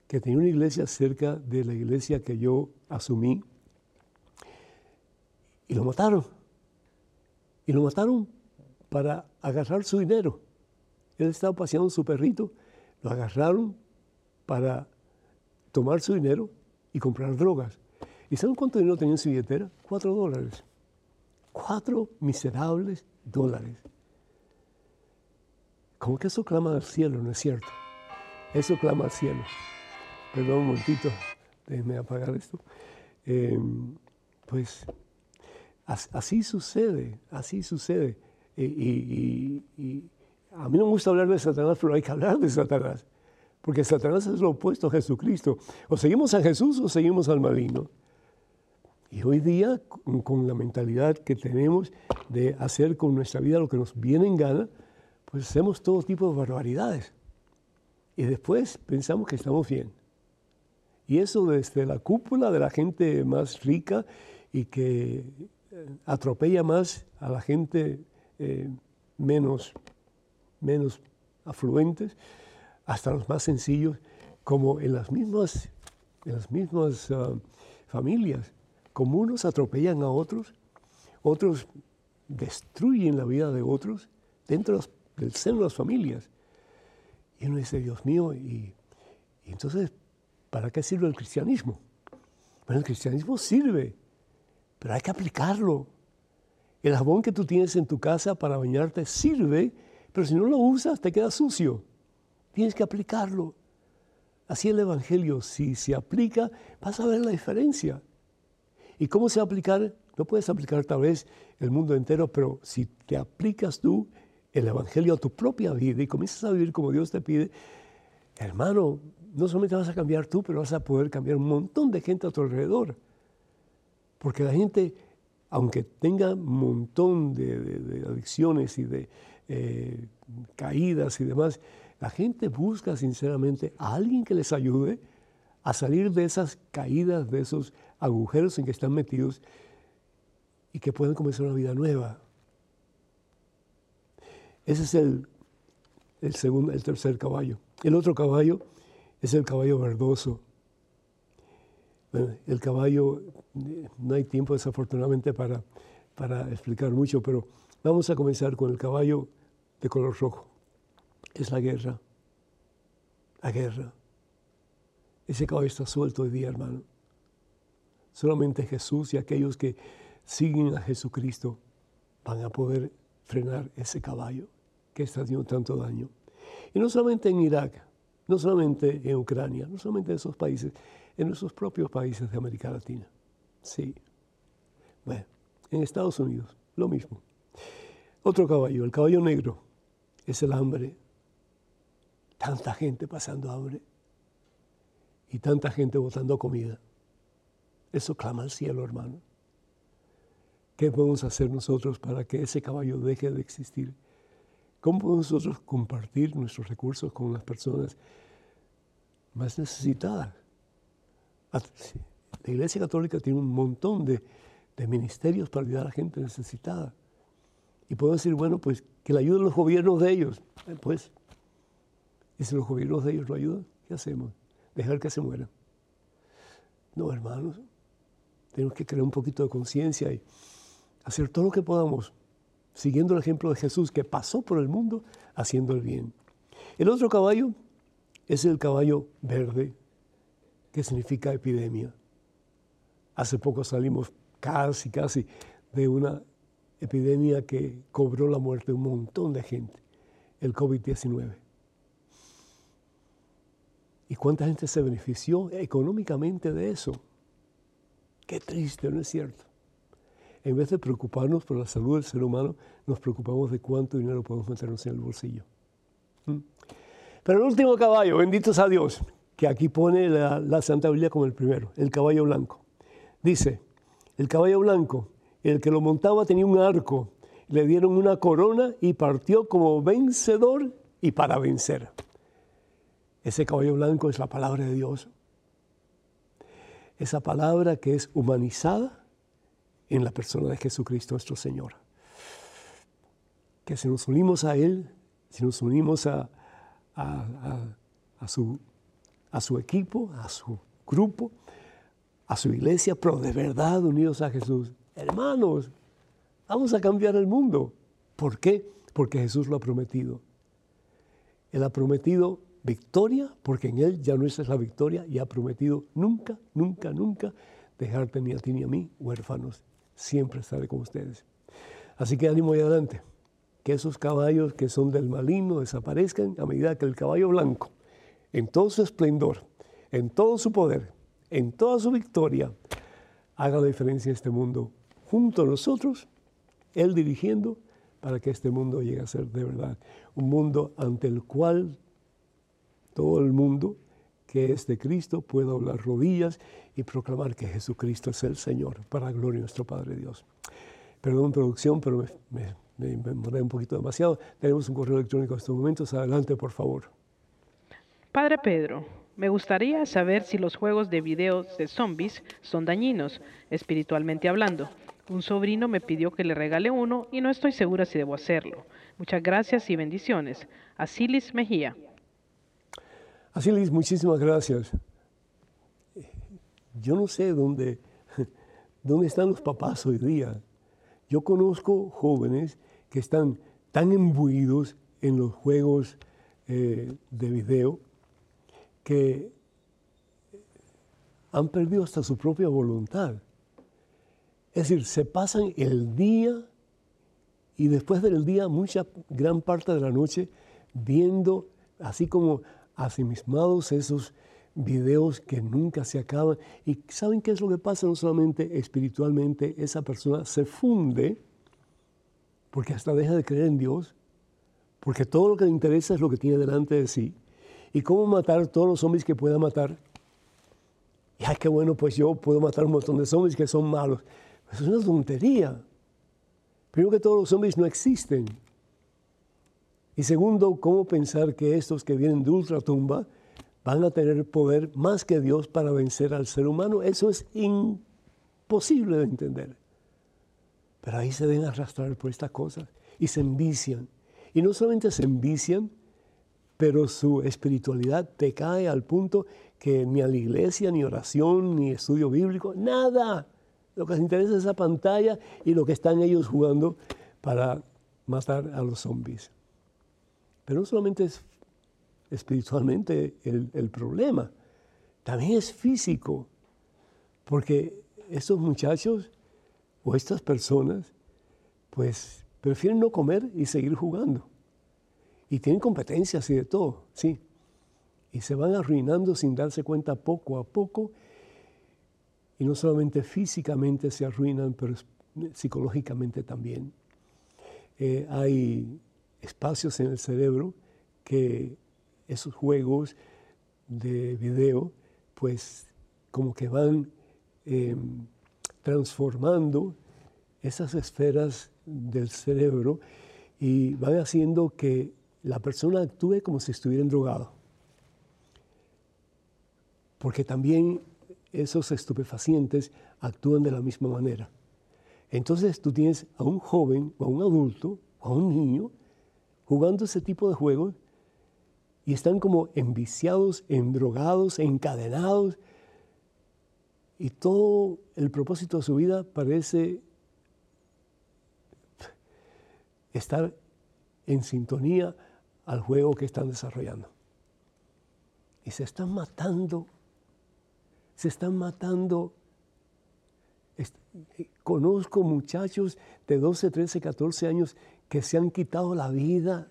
que tenía una iglesia cerca de la iglesia que yo asumí y lo mataron. Y lo mataron para agarrar su dinero. Él estaba paseando su perrito, lo agarraron para tomar su dinero y comprar drogas. ¿Y saben cuánto dinero tenía en su billetera? Cuatro dólares. Cuatro miserables dólares. Como que eso clama al cielo, ¿no es cierto? Eso clama al cielo. Perdón un momentito, déjenme apagar esto. Em, pues así sucede, así sucede. Y, y, a mí no me gusta hablar de Satanás, pero hay que hablar de Satanás. Porque Satanás es lo opuesto a Jesucristo. O seguimos a Jesús o seguimos al maligno. Y hoy día, con la mentalidad que tenemos de hacer con nuestra vida lo que nos viene en gana, pues hacemos todo tipo de barbaridades. Y después pensamos que estamos bien. Y eso desde la cúpula de la gente más rica y que eh, atropella más a la gente eh, menos, menos afluentes, hasta los más sencillos, como en las mismas, en las mismas ah, familias como unos atropellan a otros, otros destruyen la vida de otros dentro del seno de las familias. Y uno dice, Dios mío, y, entonces, ¿para qué sirve el cristianismo? Bueno, el cristianismo sirve, pero hay que aplicarlo. El jabón que tú tienes en tu casa para bañarte sirve, pero si no lo usas te queda sucio. Tienes que aplicarlo. Así el Evangelio, si se aplica, vas a ver la diferencia. ¿Y cómo se va a aplicar? No puedes aplicar tal vez el mundo entero, pero si te aplicas tú el Evangelio a tu propia vida y comienzas a vivir como Dios te pide, hermano, no solamente vas a cambiar tú, pero vas a poder cambiar un montón de gente a tu alrededor. Porque la gente, aunque tenga un montón de, adicciones y de eh, caídas y demás, la gente busca sinceramente a alguien que les ayude a salir de esas caídas, de esos agujeros en que están metidos y que pueden comenzar una vida nueva. Ese es el, segundo, el tercer caballo. El otro caballo es el caballo verdoso. el caballo, no hay tiempo desafortunadamente para, para explicar mucho, pero vamos a comenzar con el caballo de color rojo. Es la guerra. La guerra. Ese caballo está suelto hoy día, hermano. Solamente Jesús y aquellos que siguen a Jesucristo van a poder frenar ese caballo que está haciendo tanto daño. Y no solamente en Irak, no solamente en Ucrania, no solamente en esos países, en nuestros propios países de América Latina. Sí. Bueno, en Estados Unidos, lo mismo. Otro caballo, el caballo negro, es el hambre. Tanta gente pasando hambre y tanta gente botando comida. Eso clama al cielo, hermano. ¿Qué podemos hacer nosotros para que ese caballo deje de existir? ¿Cómo podemos nosotros compartir nuestros recursos con las personas más necesitadas? Ah, la Iglesia Católica tiene un montón de, de ministerios para ayudar a la gente necesitada. Y puedo decir, bueno, pues que le ayuden los gobiernos de ellos. Eh, pues, y si los gobiernos de ellos lo ayudan, ¿qué hacemos? Dejar que se mueran. No, hermanos, tenemos que crear un poquito de conciencia y hacer todo lo que podamos, siguiendo el ejemplo de Jesús que pasó por el mundo haciendo el bien. El otro caballo es el caballo verde, que significa epidemia. Hace poco salimos casi, casi de una epidemia que cobró la muerte de un montón de gente, el COVID-19. ¿Y cuánta gente se benefició económicamente de eso? Qué triste, ¿no es cierto? En vez de preocuparnos por la salud del ser humano, nos preocupamos de cuánto dinero podemos meternos en el bolsillo. ¿Mm? Pero el último caballo, benditos a Dios, que aquí pone la, la Santa Biblia como el primero, el caballo blanco. Dice, el caballo blanco, el que lo montaba tenía un arco, le dieron una corona y partió como vencedor y para vencer. Ese caballo blanco es la palabra de Dios. Esa palabra que es humanizada en la persona de Jesucristo nuestro Señor. Que si nos unimos a Él, si nos unimos a, su, equipo, a su grupo, a su iglesia, pero de verdad unidos a Jesús, hermanos, vamos a cambiar el mundo. ¿Por qué? Porque Jesús lo ha prometido. Él ha prometido victoria, porque en Él ya nuestra es la victoria y ha prometido nunca, nunca, nunca dejarte ni a ti ni a mí huérfanos. Siempre estaré con ustedes. Así que ánimo y adelante. Que esos caballos que son del maligno desaparezcan a medida que el caballo blanco, en todo su esplendor, en todo su poder, en toda su victoria, haga la diferencia en este mundo. Junto a nosotros, Él dirigiendo para que este mundo llegue a ser de verdad un mundo ante el cual todo el mundo que es de Cristo pueda doblar rodillas y proclamar que Jesucristo es el Señor, para la gloria de nuestro Padre Dios. Perdón, producción, pero me, me, un poquito demasiado. Tenemos un correo electrónico en estos momentos. Adelante, por favor. Padre Pedro, me gustaría saber si los juegos de videos de zombies son dañinos, espiritualmente hablando. Un sobrino me pidió que le regale uno y no estoy segura si debo hacerlo. Muchas gracias y bendiciones. Asilis Mejía. Así Liz, muchísimas gracias. Yo no sé dónde, dónde están los papás hoy día. Yo conozco jóvenes que están tan imbuidos en los juegos eh, de video que han perdido hasta su propia voluntad. Es decir, se pasan el día y después del día, mucha gran parte de la noche, viendo así como asimismados esos videos que nunca se acaban. ¿Y saben qué es lo que pasa? No solamente espiritualmente, esa persona se funde porque hasta deja de creer en Dios, porque todo lo que le interesa es lo que tiene delante de sí. ¿Y cómo matar todos los zombies que pueda matar? Y ay, qué bueno, pues yo puedo matar un montón de zombies que son malos. Eso es una tontería. Primero que todos los zombies no existen. Y segundo, ¿cómo pensar que estos que vienen de ultratumba van a tener poder más que Dios para vencer al ser humano? Eso es imposible de entender. Pero ahí se deben arrastrar por estas cosas y se envician. Y no solamente se envician, pero su espiritualidad te cae al punto que ni a la iglesia, ni oración, ni estudio bíblico, nada. Lo que les interesa es esa pantalla y lo que están ellos jugando para matar a los zombies. Pero no solamente es espiritualmente el, problema, también es físico, porque estos muchachos o estas personas, pues prefieren no comer y seguir jugando. Y tienen competencias y de todo, sí. Y se van arruinando sin darse cuenta poco a poco. Y no solamente físicamente se arruinan, pero psicológicamente también. Eh, hay espacios en el cerebro que esos juegos de video, pues como que van em, transformando esas esferas del cerebro y van haciendo que la persona actúe como si estuviera drogado. Porque también esos estupefacientes actúan de la misma manera. Entonces tú tienes a un joven, o a un adulto, o a un niño, jugando ese tipo de juegos y están como enviciados, endrogados, encadenados. Y todo el propósito de su vida parece estar en sintonía al juego que están desarrollando. Y se están matando, se están matando. Conozco muchachos de 12, 13, 14 años que se han quitado la vida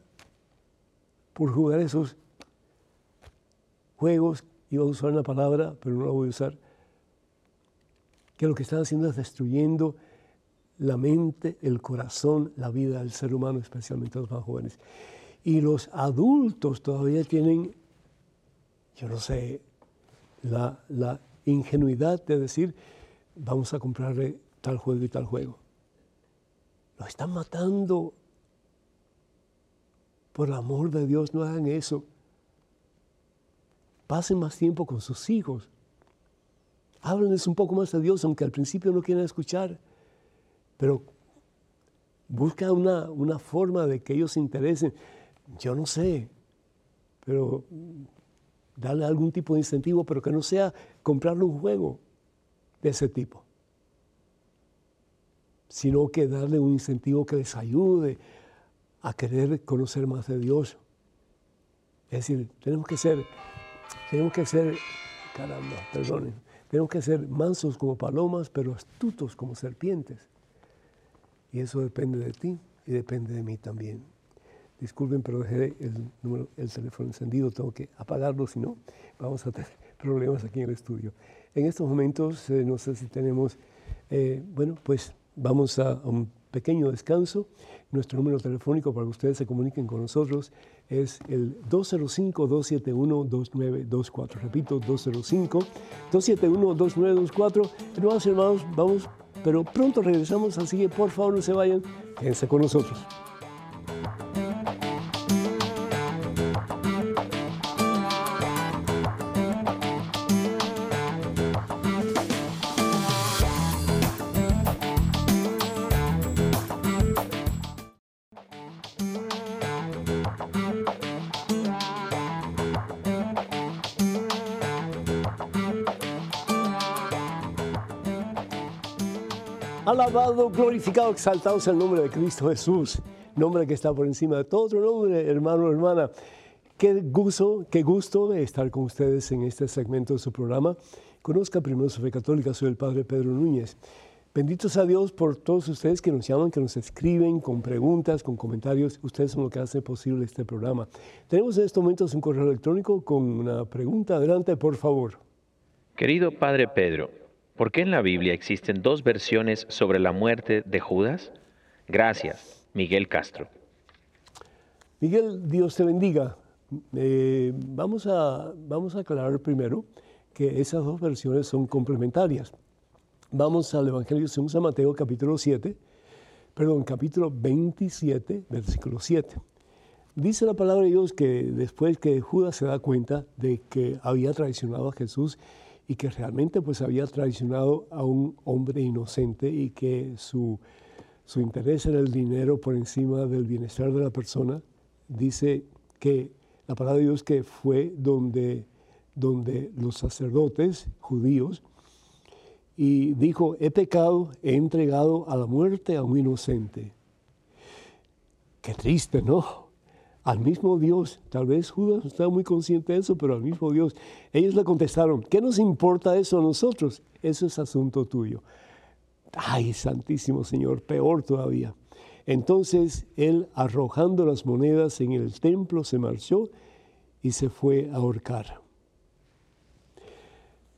por jugar esos juegos, iba a usar una palabra, pero no la voy a usar, que lo que están haciendo es destruyendo la mente, el corazón, la vida del ser humano, especialmente los más jóvenes. Y los adultos todavía tienen, yo no sé, la, la ingenuidad de decir, vamos a comprarle tal juego y tal juego. Lo están matando. Por el amor de Dios, no hagan eso. Pasen más tiempo con sus hijos. Háblenles un poco más de Dios, aunque al principio no quieran escuchar. Pero busca una, una forma de que ellos se interesen. Yo no sé, pero darle algún tipo de incentivo, pero que no sea comprarle un juego de ese tipo, sino que darle un incentivo que les ayude a querer conocer más de Dios. Es decir, tenemos que ser tenemos que ser, caramba, perdonen, tenemos que ser mansos como palomas, pero astutos como serpientes. Y eso depende de ti y depende de mí también. Disculpen, pero dejé el, número, el teléfono encendido, tengo que apagarlo, si no, vamos a tener problemas aquí en el estudio. En estos momentos, eh, no sé si tenemos, eh, bueno, pues vamos a un pequeño descanso. Nuestro número telefónico para que ustedes se comuniquen con nosotros es el 205-271-2924. Repito, 205-271-2924. Hermanos, hermanos, vamos, pero pronto regresamos, así que por favor no se vayan, quédense con nosotros. Alabado, glorificado, exaltado sea el nombre de Cristo Jesús, nombre que está por encima de todo otro nombre, hermano, hermana. Qué gusto, qué gusto estar con ustedes en este segmento de su programa. Conozca primero su fe católica, soy el Padre Pedro Núñez. Benditos a Dios por todos ustedes que nos llaman, que nos escriben con preguntas, con comentarios. Ustedes son los que hacen posible este programa. Tenemos en estos momentos un correo electrónico con una pregunta. Adelante, por favor. Querido Padre Pedro, ¿Por qué en la Biblia existen dos versiones sobre la muerte de Judas? Gracias, Miguel Castro. Miguel, Dios te bendiga. Eh, vamos, a, vamos a aclarar primero que esas dos versiones son complementarias. Vamos al Evangelio según San Mateo capítulo 7, perdón, capítulo 27, versículo 7. Dice la palabra de Dios que después que Judas se da cuenta de que había traicionado a Jesús y que realmente pues había traicionado a un hombre inocente y que su, su interés era el dinero por encima del bienestar de la persona, dice que la palabra de Dios que fue donde, donde los sacerdotes judíos y dijo, he pecado, he entregado a la muerte a un inocente. Qué triste, ¿no? Al mismo Dios. Tal vez Judas no estaba muy consciente de eso, pero al mismo Dios. Ellos le contestaron, ¿qué nos importa eso a nosotros? Eso es asunto tuyo. Ay, Santísimo Señor, peor todavía. Entonces él, arrojando las monedas en el templo, se marchó y se fue a ahorcar.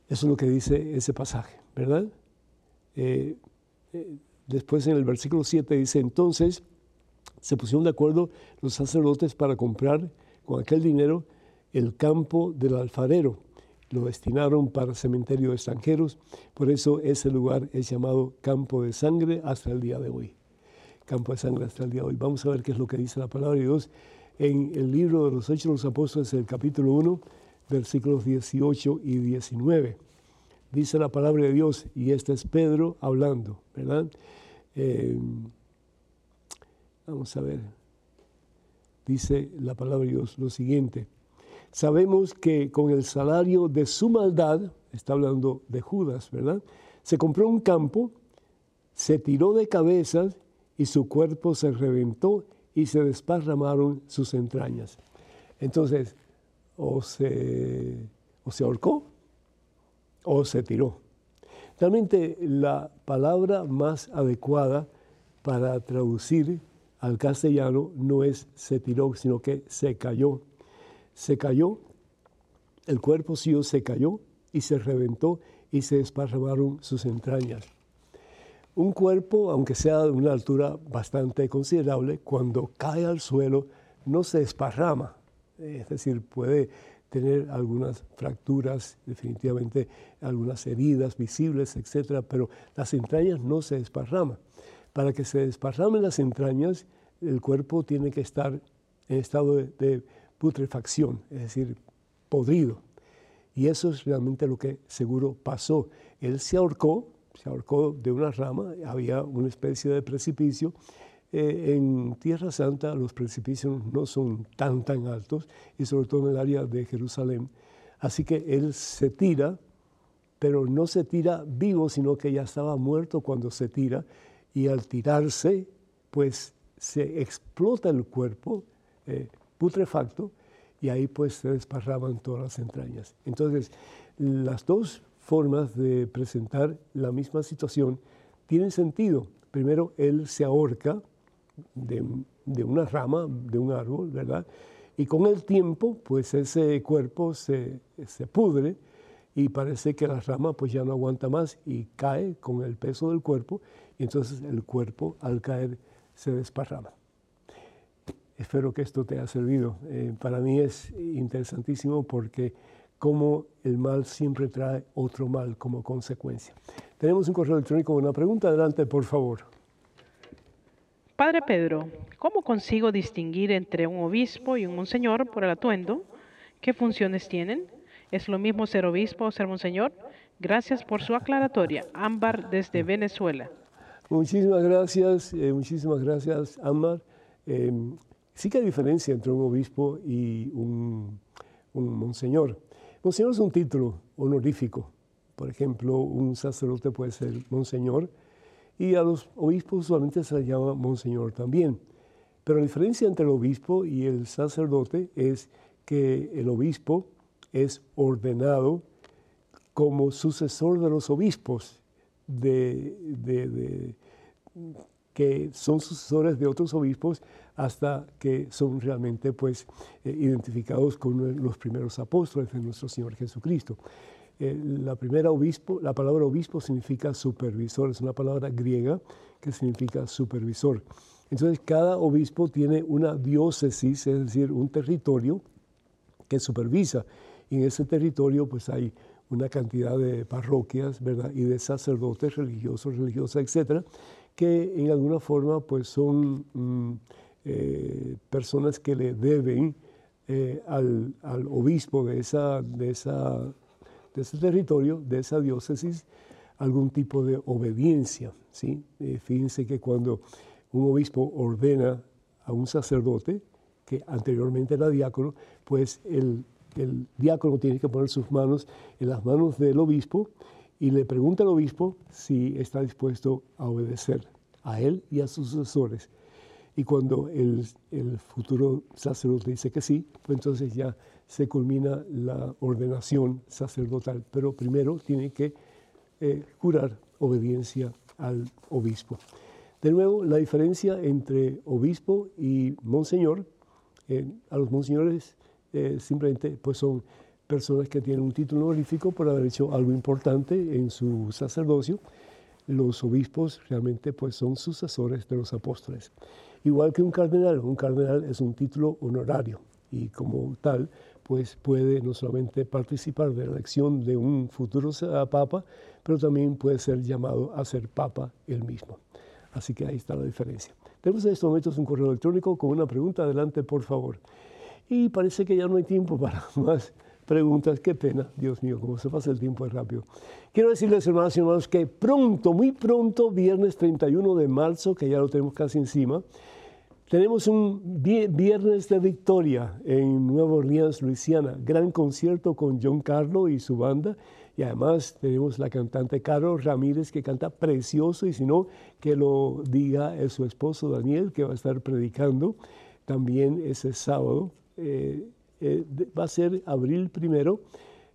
Eso es lo que dice ese pasaje, ¿verdad? Eh, eh, después en el versículo 7 dice, entonces se pusieron de acuerdo los sacerdotes para comprar con aquel dinero el campo del alfarero. Lo destinaron para cementerio de extranjeros, por eso ese lugar es llamado campo de sangre hasta el día de hoy. Campo de sangre hasta el día de hoy. Vamos a ver qué es lo que dice la palabra de Dios en el libro de los Hechos de los Apóstoles, el capítulo 1, versículos 18 y 19. Dice la palabra de Dios, y este es Pedro hablando, ¿verdad? Eh, vamos a ver, dice la palabra de Dios lo siguiente. Sabemos que con el salario de su maldad, está hablando de Judas, ¿verdad? Se compró un campo, se tiró de cabezas y su cuerpo se reventó y se desparramaron sus entrañas. Entonces, o se, o se ahorcó o se tiró. Realmente la palabra más adecuada para traducir al castellano no es se tiró, sino que se cayó. Se cayó, el cuerpo sí se cayó y se reventó y se desparramaron sus entrañas. Un cuerpo, aunque sea de una altura bastante considerable, cuando cae al suelo no se desparrama, es decir, puede tener algunas fracturas, definitivamente algunas heridas visibles, etcétera, pero las entrañas no se desparraman. Para que se desparramen las entrañas, el cuerpo tiene que estar en estado de, putrefacción, es decir, podrido. Y eso es realmente lo que seguro pasó. Él se ahorcó, se ahorcó de una rama, había una especie de precipicio, eh, en Tierra Santa los precipicios no son tan, tan altos, y sobre todo en el área de Jerusalén. Así que él se tira, pero no se tira vivo, sino que ya estaba muerto cuando se tira, y al tirarse, pues se explota el cuerpo eh, putrefacto, y ahí pues se desparraban todas las entrañas. Entonces, las dos formas de presentar la misma situación tienen sentido. Primero, él se ahorca, de, una rama, de un árbol, ¿verdad? Y con el tiempo, pues ese cuerpo se, pudre y parece que la rama pues ya no aguanta más y cae con el peso del cuerpo y entonces el cuerpo al caer se desparrama. Espero que esto te haya servido. Eh, para mí es interesantísimo porque como el mal siempre trae otro mal como consecuencia. Tenemos un correo electrónico con una pregunta. Adelante, por favor. Padre Pedro, ¿cómo consigo distinguir entre un obispo y un monseñor por el atuendo? ¿Qué funciones tienen? ¿Es lo mismo ser obispo o ser monseñor? Gracias por su aclaratoria. Ámbar desde Venezuela. Muchísimas gracias, eh, muchísimas gracias, Ámbar. Em, sí que hay diferencia entre un obispo y un, monseñor. Monseñor es un título honorífico. Por ejemplo, un sacerdote puede ser monseñor, y a los obispos usualmente se les llama monseñor también. Pero la diferencia entre el obispo y el sacerdote es que el obispo es ordenado como sucesor de los obispos, de, que son sucesores de otros obispos hasta que son realmente pues, eh, identificados con los primeros apóstoles de nuestro Señor Jesucristo. Eh, la primera obispo, la palabra obispo significa supervisor, es una palabra griega que significa supervisor. Entonces cada obispo tiene una diócesis, es decir, un territorio que supervisa. Y en ese territorio pues hay una cantidad de parroquias, ¿verdad? Y de sacerdotes religiosos, religiosas, etcétera, que en alguna forma pues son mm, eh, personas que le deben eh, al, al, obispo de esa, de esa de ese territorio, de esa diócesis, algún tipo de obediencia. ¿sí? Eh, fíjense que cuando un obispo ordena a un sacerdote, que anteriormente era diácono, pues el, el diácono tiene que poner sus manos en las manos del obispo y le pregunta al obispo si está dispuesto a obedecer a él y a sus sucesores. Y cuando el, el futuro sacerdote dice que sí, pues entonces ya se culmina la ordenación sacerdotal, pero primero tiene que eh, jurar obediencia al obispo. De nuevo, la diferencia entre obispo y monseñor, eh, a los monseñores eh, simplemente pues son personas que tienen un título honorífico por haber hecho algo importante en su sacerdocio. Los obispos realmente pues son sucesores de los apóstoles. Igual que un cardenal, un cardenal es un título honorario y como tal pues puede no solamente participar de la elección de un futuro papa, pero también puede ser llamado a ser papa él mismo. Así que ahí está la diferencia. Tenemos en estos momentos un correo electrónico con una pregunta. Adelante, por favor. Y parece que ya no hay tiempo para más preguntas. Qué pena, Dios mío, cómo se pasa el tiempo es rápido. Quiero decirles, hermanos y hermanos, que pronto, muy pronto, viernes 31 de marzo, que ya lo tenemos casi encima, tenemos un viernes de victoria en Nueva Orleans, Luisiana. Gran concierto con John Carlo y su banda. Y además tenemos la cantante Carol Ramírez que canta precioso y si no, que lo diga su esposo Daniel que va a estar predicando también ese sábado. Eh, eh, va a ser abril primero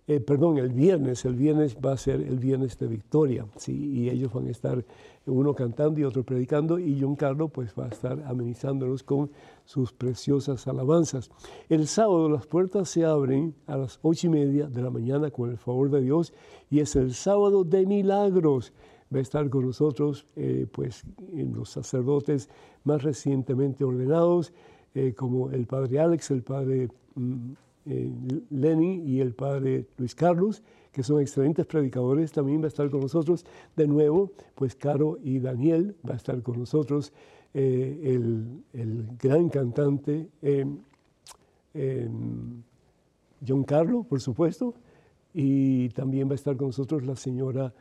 eh, perdón, el viernes, el viernes va a ser el viernes de victoria, ¿sí? y ellos van a estar uno cantando y otro predicando, y John Carlos pues va a estar amenizándolos con sus preciosas alabanzas. El sábado las puertas se abren a las ocho y media de la mañana con el favor de Dios, y es el sábado de milagros. Va a estar con nosotros eh, pues los sacerdotes más recientemente ordenados, eh, como el padre Alex, el padre... Mm, eh, Lenny y el padre Luis Carlos, que son excelentes predicadores, también va a estar con nosotros. De nuevo, pues Caro y Daniel va a estar con nosotros, eh, el, gran cantante em, em, John Carlos, por supuesto, y también va a estar con nosotros la señora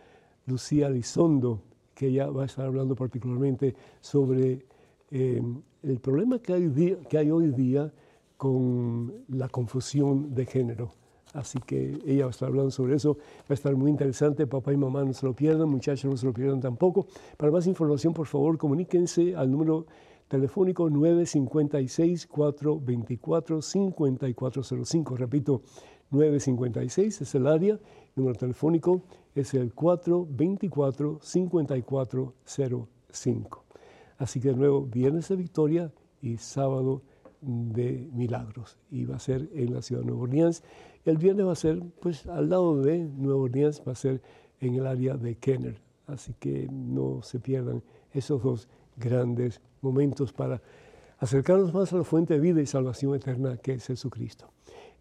Lucía Lizondo, que ella va a estar hablando particularmente sobre em, el problema que hay, hoy día con la confusión de género. Así que ella va a estar hablando sobre eso. Va a estar muy interesante. Papá y mamá no se lo pierdan, muchachos no se lo pierdan tampoco. Para más información, por favor, comuníquense al número telefónico 956-424-5405. Repito, 956 es el área. El número telefónico es el 424-5405. Así que de nuevo, viernes de victoria y sábado de milagros y va a ser en la ciudad de Nueva Orleans. El viernes va a ser, pues al lado de Nueva Orleans, va a ser en el área de Kenner. Así que no se pierdan esos dos grandes momentos para acercarnos más a la fuente de vida y salvación eterna que es Jesucristo.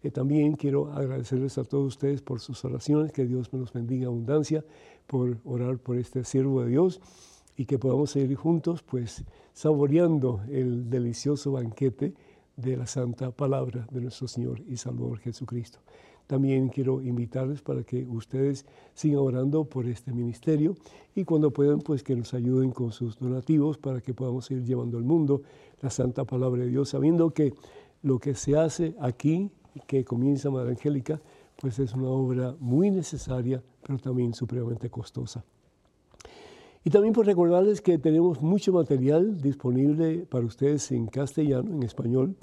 Eh, también quiero agradecerles a todos ustedes por sus oraciones, que Dios me los bendiga abundancia, por orar por este siervo de Dios y que podamos seguir juntos, pues saboreando el delicioso banquete de la santa palabra de nuestro Señor y Salvador Jesucristo. También quiero invitarles para que ustedes sigan orando por este ministerio y cuando puedan, pues que nos ayuden con sus donativos para que podamos ir llevando al mundo la santa palabra de Dios, sabiendo que lo que se hace aquí, que comienza Madre Angélica, pues es una obra muy necesaria, pero también supremamente costosa. Y también por recordarles que tenemos mucho material disponible para ustedes en castellano, en español,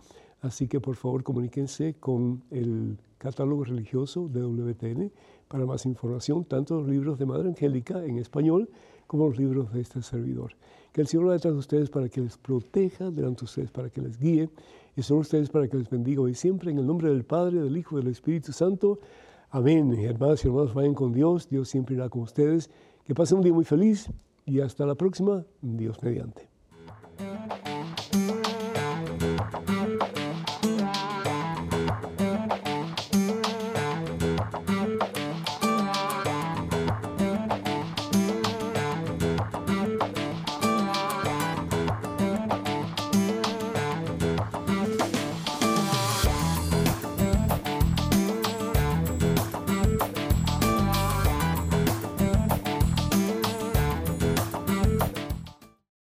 así que por favor comuníquense con el catálogo religioso de WTN para más información, tanto los libros de Madre Angélica en español como los libros de este servidor. Que el Señor lo detrás de ustedes para que les proteja delante de ustedes, para que les guíe, y son ustedes para que les bendiga hoy siempre en el nombre del Padre, del Hijo y del Espíritu Santo. Amén. Hermanos y hermanos, vayan con Dios, Dios siempre irá con ustedes. Que pasen un día muy feliz y hasta la próxima, Dios mediante.